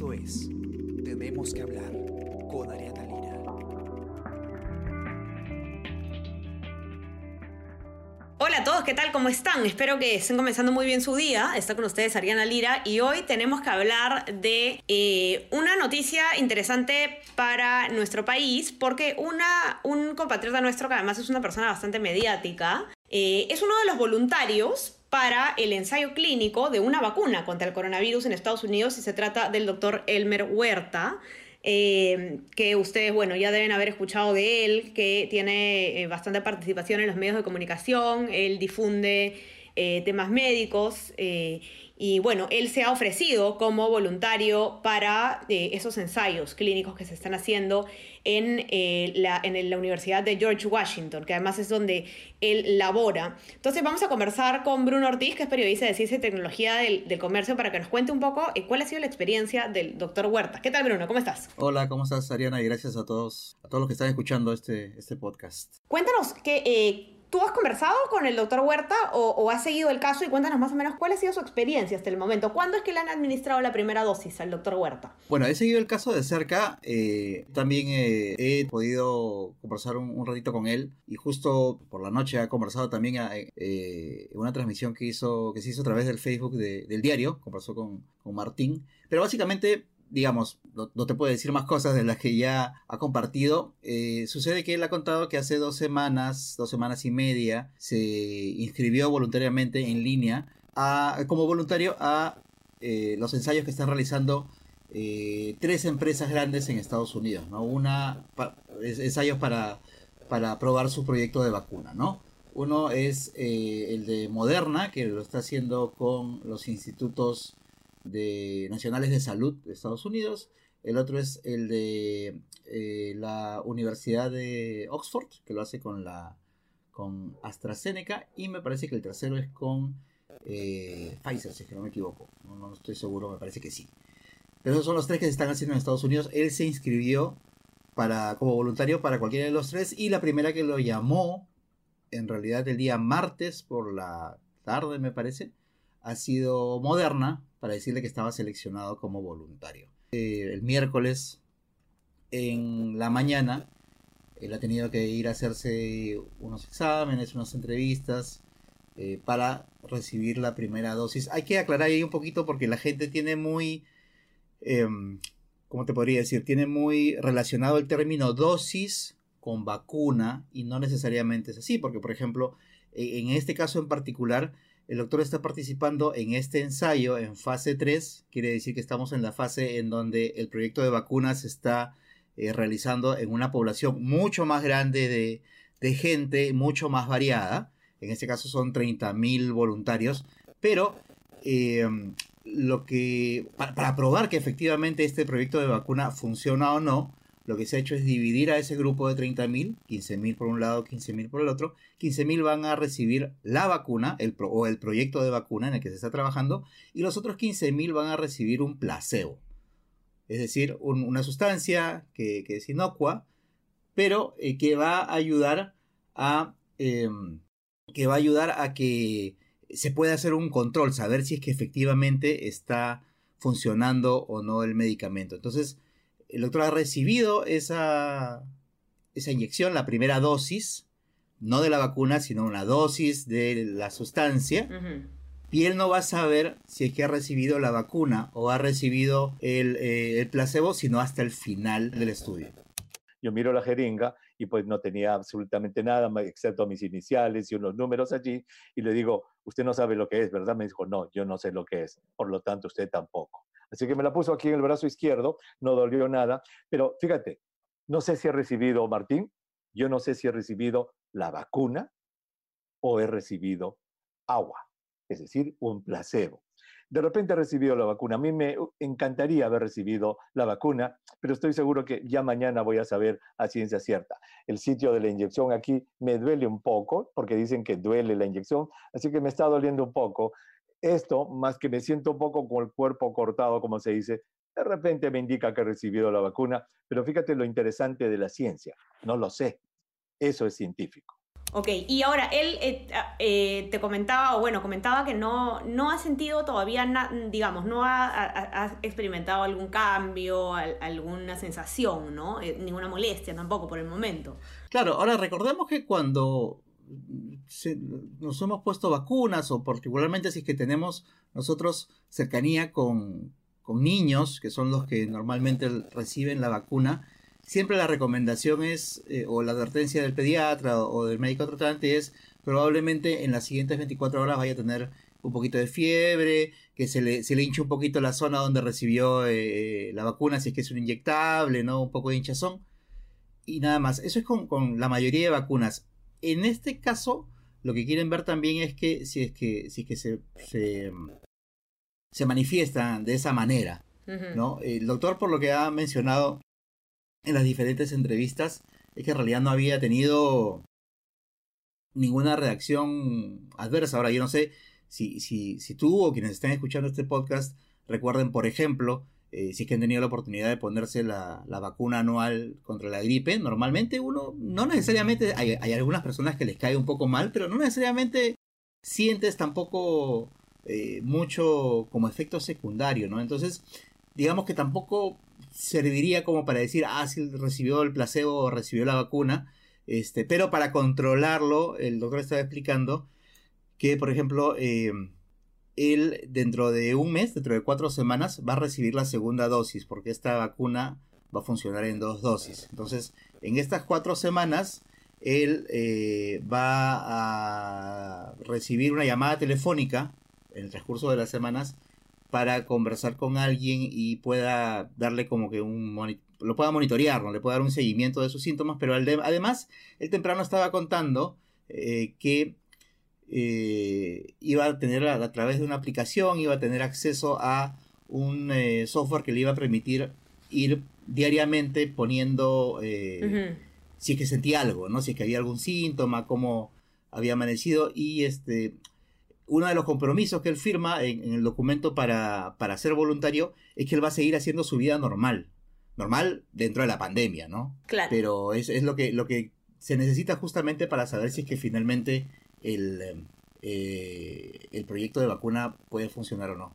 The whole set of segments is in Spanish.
Esto es Tenemos que hablar con Ariana Lira. Hola a todos, ¿qué tal? ¿Cómo están? Espero que estén comenzando muy bien su día. Está con ustedes Ariana Lira y hoy tenemos que hablar de eh, una noticia interesante para nuestro país porque una, un compatriota nuestro, que además es una persona bastante mediática, eh, es uno de los voluntarios para el ensayo clínico de una vacuna contra el coronavirus en Estados Unidos y se trata del doctor Elmer Huerta. Eh, que ustedes, bueno, ya deben haber escuchado de él, que tiene eh, bastante participación en los medios de comunicación, él difunde eh, temas médicos y bueno, él se ha ofrecido como voluntario para eh, esos ensayos clínicos que se están haciendo en, eh, la, en la Universidad de George Washington, que además es donde él labora. Entonces vamos a conversar con Bruno Ortiz, que es periodista de Ciencia y Tecnología del, del Comercio, para que nos cuente un poco eh, cuál ha sido la experiencia del doctor Huerta. ¿Qué tal, Bruno? ¿Cómo estás? Hola, ¿cómo estás, Ariana? Y gracias a todos, a todos los que están escuchando este, este podcast. Cuéntanos que ¿Tú has conversado con el doctor Huerta o, has seguido el caso y cuéntanos más o menos cuál ha sido su experiencia hasta el momento? ¿Cuándo es que le han administrado la primera dosis al doctor Huerta? Bueno, he seguido el caso de cerca. Eh, también eh, he podido conversar un, ratito con él y justo por la noche ha conversado también eh, en una transmisión que hizo que se hizo a través del Facebook del diario. Conversó con, con Martín. Pero básicamente digamos, no, te puedo decir más cosas de las que ya ha compartido. Eh, sucede que él ha contado que hace dos semanas, dos semanas y media, se inscribió voluntariamente en línea a, como voluntario a eh, los ensayos que están realizando eh, tres empresas grandes en Estados Unidos, ¿no? Una, ensayos para, para probar su proyecto de vacuna, ¿no? Uno es el de Moderna, que lo está haciendo con los institutos de Nacionales de Salud de Estados Unidos. El otro es el de eh, la Universidad de Oxford, que lo hace con la con AstraZeneca. Y me parece que el tercero es con eh, Pfizer, si es que no me equivoco. No, estoy seguro, me parece que sí. Pero esos son los tres que se están haciendo en Estados Unidos. Él se inscribió para, como voluntario para cualquiera de los tres. Y la primera que lo llamó, en realidad el día martes por la tarde, me parece, ha sido Moderna, para decirle que estaba seleccionado como voluntario. Eh, el miércoles en la mañana él ha tenido que ir a hacerse unos exámenes, unas entrevistas eh, para recibir la primera dosis. Hay que aclarar ahí un poquito porque la gente tiene muy, em, ¿cómo te podría decir? Tiene muy relacionado el término dosis con vacuna y no necesariamente es así, porque por ejemplo, e, en este caso en particular, el doctor está participando en este ensayo en fase 3, quiere decir que estamos en la fase en donde el proyecto de vacunas está eh, realizando en una población mucho más grande de, gente, mucho más variada. En este caso son 30.000 voluntarios, pero em, lo que para probar que efectivamente este proyecto de vacuna funciona o no, lo que se ha hecho es dividir a ese grupo de 30.000, 15.000 por un lado, 15.000 por el otro. 15.000 van a recibir la vacuna el o el proyecto de vacuna en el que se está trabajando y los otros 15.000 van a recibir un placebo. Es decir, una sustancia que, es inocua, pero eh, que va a ayudar a em, que va a ayudar a que se pueda hacer un control, saber si es que efectivamente está funcionando o no el medicamento. Entonces, el doctor ha recibido esa, esa inyección, la primera dosis, no de la vacuna, sino una dosis de la sustancia. Y él no va a saber si es que ha recibido la vacuna o ha recibido el, eh, el placebo, sino hasta el final del estudio. Yo miro la jeringa y pues no tenía absolutamente nada, excepto mis iniciales y unos números allí, y le digo, usted no sabe lo que es, ¿verdad? Me dijo, no, yo no sé lo que es, por lo tanto usted tampoco. Así que me la puso aquí en el brazo izquierdo, no dolió nada, pero fíjate, no sé si he recibido, Martín, yo no sé si he recibido la vacuna o he recibido agua, es decir, un placebo. De repente he recibido la vacuna. A mí me encantaría haber recibido la vacuna, pero estoy seguro que ya mañana voy a saber a ciencia cierta. El sitio de la inyección aquí me duele un poco, porque dicen que duele la inyección, así que me está doliendo un poco. Esto, más que me siento un poco con el cuerpo cortado, como se dice, de repente me indica que he recibido la vacuna, pero fíjate lo interesante de la ciencia, no lo sé, eso es científico. Ok, y ahora él eh, eh, te comentaba, o bueno, comentaba que no, no ha sentido todavía, digamos, no ha, experimentado algún cambio, alguna sensación, ¿no? Eh, ninguna molestia tampoco por el momento. Claro, ahora recordemos que cuando nos hemos puesto vacunas, o particularmente si es que tenemos nosotros cercanía con, con niños, que son los que normalmente reciben la vacuna, siempre la recomendación es, eh, o la advertencia del pediatra o, del médico tratante es, probablemente en las siguientes 24 horas vaya a tener un poquito de fiebre, que se le, se le hinche un poquito la zona donde recibió eh, la vacuna, si es que es un inyectable, ¿no? Un poco de hinchazón. Y nada más. Eso es con, la mayoría de vacunas. En este caso, lo que quieren ver también es que si es que, si es que se, se, se manifiestan de esa manera. ¿no? El doctor, por lo que ha mencionado, en las diferentes entrevistas es que en realidad no había tenido ninguna reacción adversa. Ahora, yo no sé si, si, si tú o quienes están escuchando este podcast recuerden, por ejemplo, eh, si es que han tenido la oportunidad de ponerse la, vacuna anual contra la gripe, normalmente uno, no necesariamente, hay, algunas personas que les cae un poco mal, pero no necesariamente sientes tampoco eh, mucho como efecto secundario, ¿no? Entonces, digamos que tampoco serviría como para decir, ah, si recibió el placebo o recibió la vacuna. Este, pero para controlarlo, el doctor estaba explicando que, por ejemplo, em, él dentro de un mes, dentro de cuatro semanas, va a recibir la segunda dosis, porque esta vacuna va a funcionar en dos dosis. Entonces, en estas cuatro semanas, él eh, va a recibir una llamada telefónica en el transcurso de las semanas para conversar con alguien y pueda darle como que un lo pueda monitorear, ¿no? le pueda dar un seguimiento de sus síntomas, pero además el temprano estaba contando eh, que eh, iba a tener a, través de una aplicación, iba a tener acceso a un eh, software que le iba a permitir ir diariamente poniendo si es que sentía algo, ¿no? Si es que había algún síntoma, cómo había amanecido y este uno de los compromisos que él firma en, el documento para, ser voluntario es que él va a seguir haciendo su vida normal. Normal dentro de la pandemia, ¿no? Claro. Pero es, lo, que, lo que se necesita justamente para saber si es que finalmente el, eh, el proyecto de vacuna puede funcionar o no.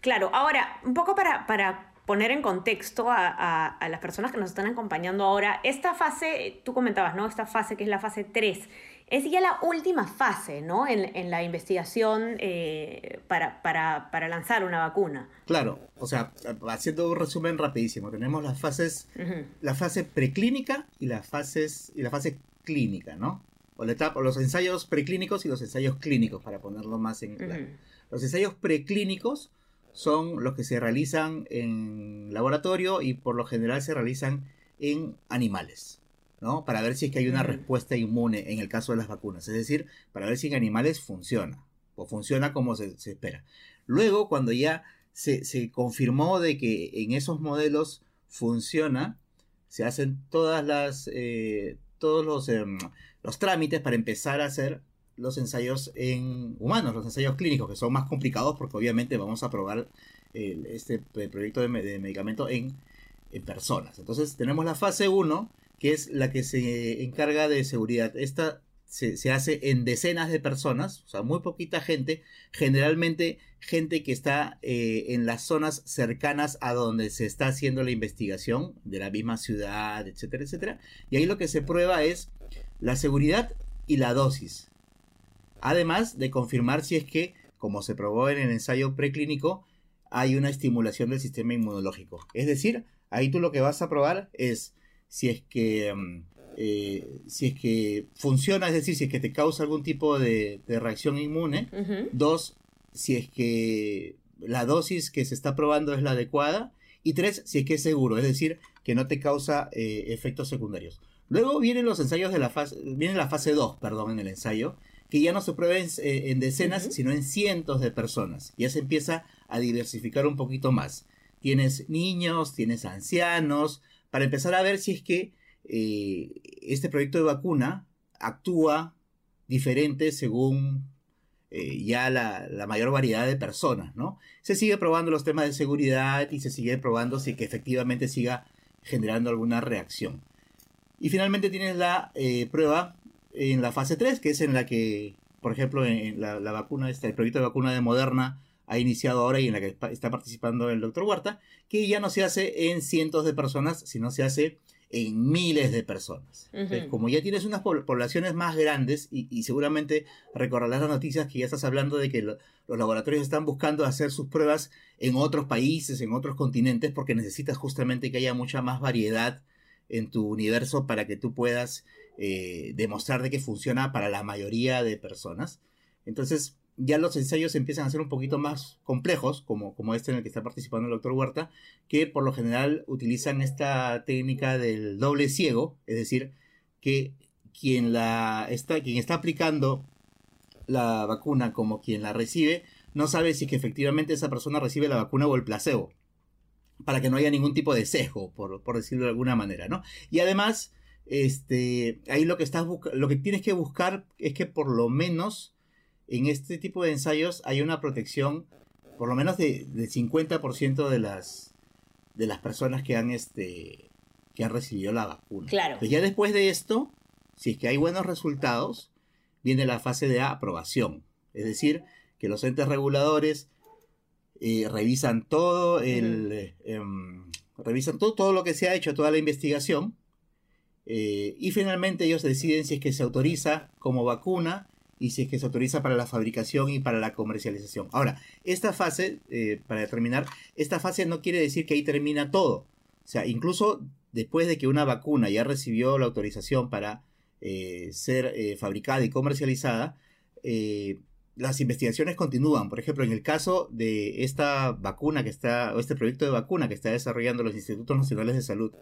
Claro, ahora, un poco para, para poner en contexto a, a, las personas que nos están acompañando ahora, esta fase, tú comentabas, ¿no? Esta fase que es la fase 3 es ya la última fase, ¿no? En, la investigación eh, para, lanzar una vacuna. Claro, o sea, haciendo un resumen rapidísimo, tenemos las fases, la fase preclínica y las fases y la fase clínica, ¿no? O, la etapa, los ensayos preclínicos y los ensayos clínicos, para ponerlo más en claro. Los ensayos preclínicos son los que se realizan en laboratorio y por lo general se realizan en animales. ¿no? Para ver si es que hay una respuesta inmune en el caso de las vacunas. Es decir, para ver si en animales funciona o funciona como se, espera. Luego, cuando ya se, confirmó de que en esos modelos funciona, se hacen todas las, eh, todos los, em, los trámites para empezar a hacer los ensayos en humanos, los ensayos clínicos, que son más complicados porque obviamente vamos a probar este proyecto de, de medicamento en, en, personas. Entonces tenemos la fase 1, que es la que se encarga de seguridad. Esta se, hace en decenas de personas, o sea, muy poquita gente, generalmente gente que está eh, en las zonas cercanas a donde se está haciendo la investigación, de la misma ciudad, etcétera, etcétera. Y ahí lo que se prueba es la seguridad y la dosis. Además de confirmar si es que, como se probó en el ensayo preclínico, hay una estimulación del sistema inmunológico. Es decir, ahí tú lo que vas a probar es si es que, mm, eh, si es que funciona, es decir, si es que te causa algún tipo de, reacción inmune. Dos, si es que la dosis que se está probando es la adecuada. Y tres, si es que es seguro, es decir, que no te causa eh, efectos secundarios. Luego vienen los ensayos de la fase, viene la fase 2, perdón, en el ensayo, que ya no se prueba en, eh, decenas, sino en cientos de personas. Ya se empieza a diversificar un poquito más. Tienes niños, tienes ancianos, para empezar a ver si es que eh, este proyecto de vacuna actúa diferente según eh, ya la, mayor variedad de personas, ¿no? Se sigue probando los temas de seguridad y se sigue probando si que efectivamente siga generando alguna reacción. Y finalmente tienes la eh, prueba en la fase 3, que es en la que, por ejemplo, en la, vacuna, este, el proyecto de vacuna de Moderna ha iniciado ahora y en la que está participando el doctor Huerta, que ya no se hace en cientos de personas, sino se hace en miles de personas. como ya tienes unas poblaciones más grandes y, seguramente recordarás las noticias que ya estás hablando de que los laboratorios están buscando hacer sus pruebas en otros países, en otros continentes, porque necesitas justamente que haya mucha más variedad en tu universo para que tú puedas eh, demostrar de que funciona para la mayoría de personas. Entonces, ya los ensayos empiezan a ser un poquito más complejos, como, como este en el que está participando el doctor Huerta, que por lo general utilizan esta técnica del doble ciego, es decir, que quien, la está, quien está aplicando la vacuna como quien la recibe, no sabe si que efectivamente esa persona recibe la vacuna o el placebo, para que no haya ningún tipo de sesgo, por, por decirlo de alguna manera, ¿no? Y además, este, ahí lo que, estás lo que tienes que buscar es que por lo menos en este tipo de ensayos hay una protección por lo menos de, 50% de las, de las personas que han, este, que han recibido la vacuna. Claro. ya después de esto, si es que hay buenos resultados, viene la fase de aprobación. Es decir, que los entes reguladores eh, revisan todo el... Em, revisan todo, todo lo que se ha hecho, toda la investigación, eh, y finalmente ellos deciden si es que se autoriza como vacuna y si es que se autoriza para la fabricación y para la comercialización. Ahora, esta fase, eh, para terminar, esta fase no quiere decir que ahí termina todo. O sea, incluso después de que una vacuna ya recibió la autorización para eh, ser eh, fabricada y comercializada, las investigaciones continúan. Por ejemplo, en el caso de esta vacuna que está, o este proyecto de vacuna que está desarrollando los Institutos Nacionales de Salud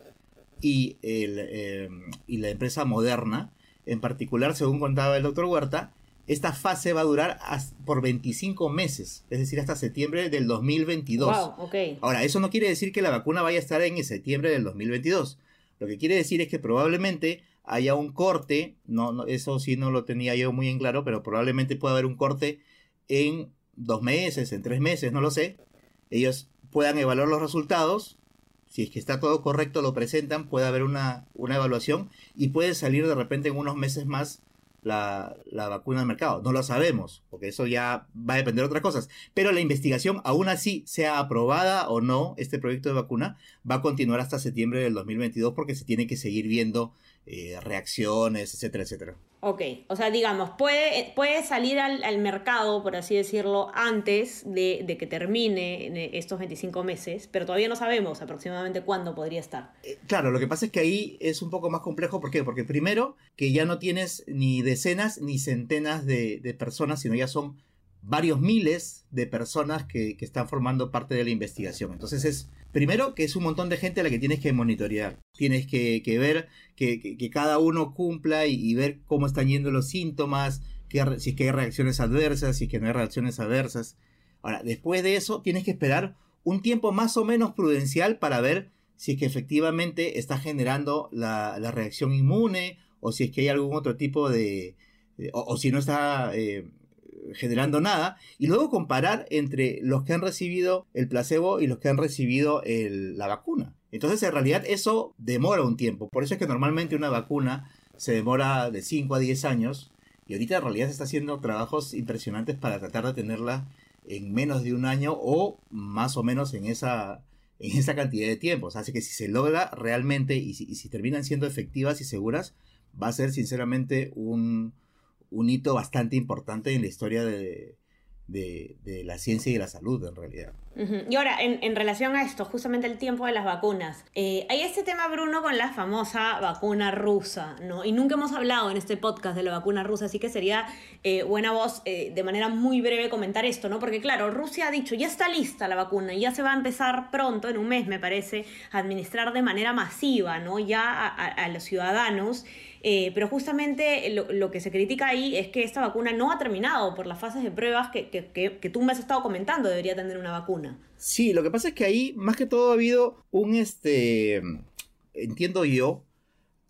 y, el, y la empresa Moderna, en particular, según contaba el doctor Huerta, esta fase va a durar por 25 meses, es decir, hasta septiembre del 2022. Wow, okay. Ahora, eso no quiere decir que la vacuna vaya a estar en septiembre del 2022. Lo que quiere decir es que probablemente haya un corte, no, eso sí no lo tenía yo muy en claro, pero probablemente pueda haber un corte en dos meses, en tres meses, no lo sé. Ellos puedan evaluar los resultados, si es que está todo correcto, lo presentan, puede haber una, una evaluación y puede salir de repente en unos meses más la, vacuna al mercado. No lo sabemos, porque eso ya va a depender de otras cosas. Pero la investigación, aún así, sea aprobada o no, este proyecto de vacuna, va a continuar hasta septiembre del 2022 porque se tiene que seguir viendo eh, reacciones, etcétera, etcétera. Ok, o sea, digamos, puede, puede salir al, mercado, por así decirlo, antes de, que termine estos 25 meses, pero todavía no sabemos aproximadamente cuándo podría estar. Eh, claro, lo que pasa es que ahí es un poco más complejo, ¿por qué? Porque primero, que ya no tienes ni decenas ni centenas de, de personas, sino ya son varios miles de personas que, están formando parte de la investigación. Entonces es, primero, que es un montón de gente a la que tienes que monitorear. Tienes que, ver que, cada uno cumpla y, ver cómo están yendo los síntomas, si es que hay reacciones adversas, si es que no hay reacciones adversas. Ahora, después de eso, tienes que esperar un tiempo más o menos prudencial para ver si es que efectivamente está generando la, reacción inmune o si es que hay algún otro tipo de... o, si no está... Eh, generando nada, y luego comparar entre los que han recibido el placebo y los que han recibido la vacuna. Entonces, en realidad, eso demora un tiempo. Por eso es que normalmente una vacuna se demora de 5 a 10 años, y ahorita en realidad se está haciendo trabajos impresionantes para tratar de tenerla en menos de un año o más o menos en esa, en esa cantidad de tiempo. Así que si se logra realmente y si, y si terminan siendo efectivas y seguras, va a ser sinceramente un, un hito bastante importante en la historia de, la ciencia y de la salud, en realidad. Y ahora, en, relación a esto, justamente el tiempo de las vacunas, eh, hay este tema, Bruno, con la famosa vacuna rusa, ¿no? Y nunca hemos hablado en este podcast de la vacuna rusa, así que sería eh, buena voz eh, de manera muy breve comentar esto, ¿no? Porque claro, Rusia ha dicho, ya está lista la vacuna, ya se va a empezar pronto, en un mes me parece, a administrar de manera masiva, ¿no? Ya a los ciudadanos. Pero justamente lo, que se critica ahí es que esta vacuna no ha terminado por las fases de pruebas que, que, tú me has estado comentando, debería tener una vacuna. Sí, lo que pasa es que ahí más que todo ha habido un, este, entiendo yo,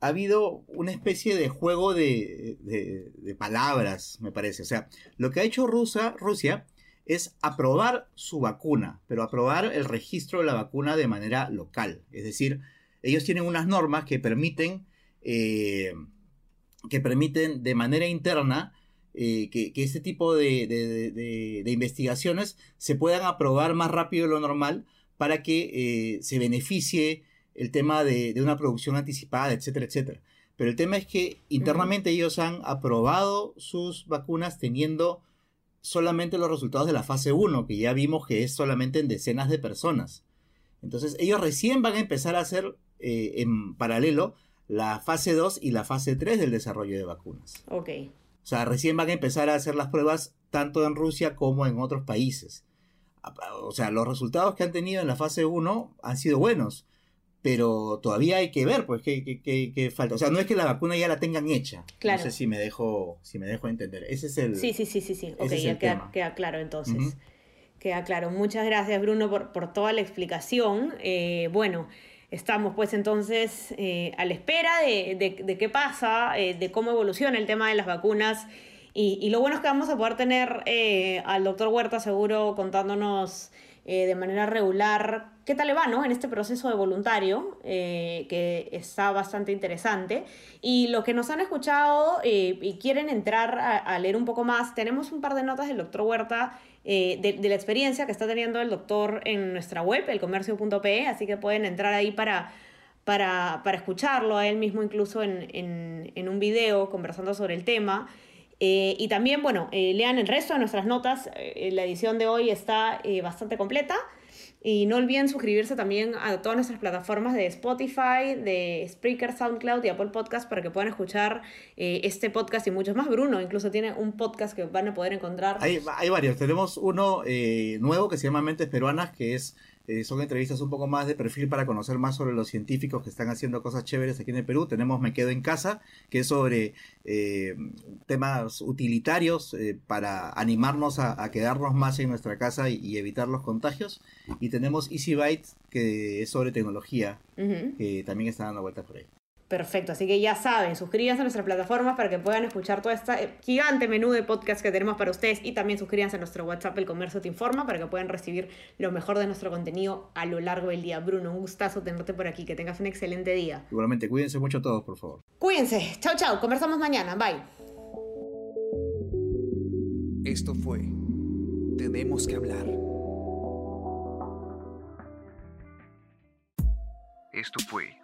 ha habido una especie de juego de, de, palabras, me parece. O sea, lo que ha hecho Rusia, Rusia es aprobar su vacuna, pero aprobar el registro de la vacuna de manera local. Es decir, ellos tienen unas normas que permiten eh, que permiten de manera interna eh, que, que, este tipo de, de, de, de, investigaciones se puedan aprobar más rápido de lo normal para que eh, se beneficie el tema de, una producción anticipada, etcétera, etcétera. Pero el tema es que internamente ellos han aprobado sus vacunas teniendo solamente los resultados de la fase 1, que ya vimos que es solamente en decenas de personas. Entonces ellos recién van a empezar a hacer eh, en paralelo la fase 2 y la fase 3 del desarrollo de vacunas. Ok. O sea, recién van a empezar a hacer las pruebas tanto en Rusia como en otros países. O sea, los resultados que han tenido en la fase 1 han sido buenos, pero todavía hay que ver, pues, qué, falta. O sea, no es que la vacuna ya la tengan hecha. Claro. No sé si me dejo, si me dejo entender. Ese es el. Sí, sí, sí, sí, sí. Ok, ya queda, claro entonces. Queda claro. Muchas gracias, Bruno, por, por toda la explicación. Eh, bueno. Estamos pues entonces eh, a la espera de, qué pasa, eh, de cómo evoluciona el tema de las vacunas. Y, lo bueno es que vamos a poder tener eh, al doctor Huerta seguro contándonos de manera regular qué tal le va ¿no? en este proceso de voluntario, que está bastante interesante. Y los que nos han escuchado y quieren entrar a leer un poco más, tenemos un par de notas del doctor Huerta eh, de, la experiencia que está teniendo el doctor en nuestra web, elcomercio.pe, así que pueden entrar ahí para, para, escucharlo a él mismo incluso en, un video conversando sobre el tema. Eh, y también, bueno, eh, lean el resto de nuestras notas. la edición de hoy está bastante completa. Y no olviden suscribirse también a todas nuestras plataformas de Spotify, de Spreaker, SoundCloud y Apple Podcast para que puedan escuchar eh, este podcast y muchos más. Bruno incluso tiene un podcast que van a poder encontrar. Hay, hay varios. Tenemos uno eh, nuevo que se llama Mentes Peruanas, que es eh, son entrevistas un poco más de perfil para conocer más sobre los científicos que están haciendo cosas chéveres aquí en el Perú. Tenemos Me Quedo en Casa, que es sobre eh, temas utilitarios eh, para animarnos a, quedarnos más en nuestra casa y, evitar los contagios. Y tenemos Easy Bytes, que es sobre tecnología, que también está dando vueltas por ahí. Perfecto, así que ya saben, suscríbanse a nuestra plataforma para que puedan escuchar todo este gigante menú de podcast que tenemos para ustedes y también suscríbanse a nuestro WhatsApp El Comercio Te Informa para que puedan recibir lo mejor de nuestro contenido a lo largo del día. Bruno, un gustazo tenerte por aquí, que tengas un excelente día. Igualmente, cuídense mucho todos, por favor. Cuídense, chao, chao, conversamos mañana, bye. Esto fue Tenemos que hablar. Esto fue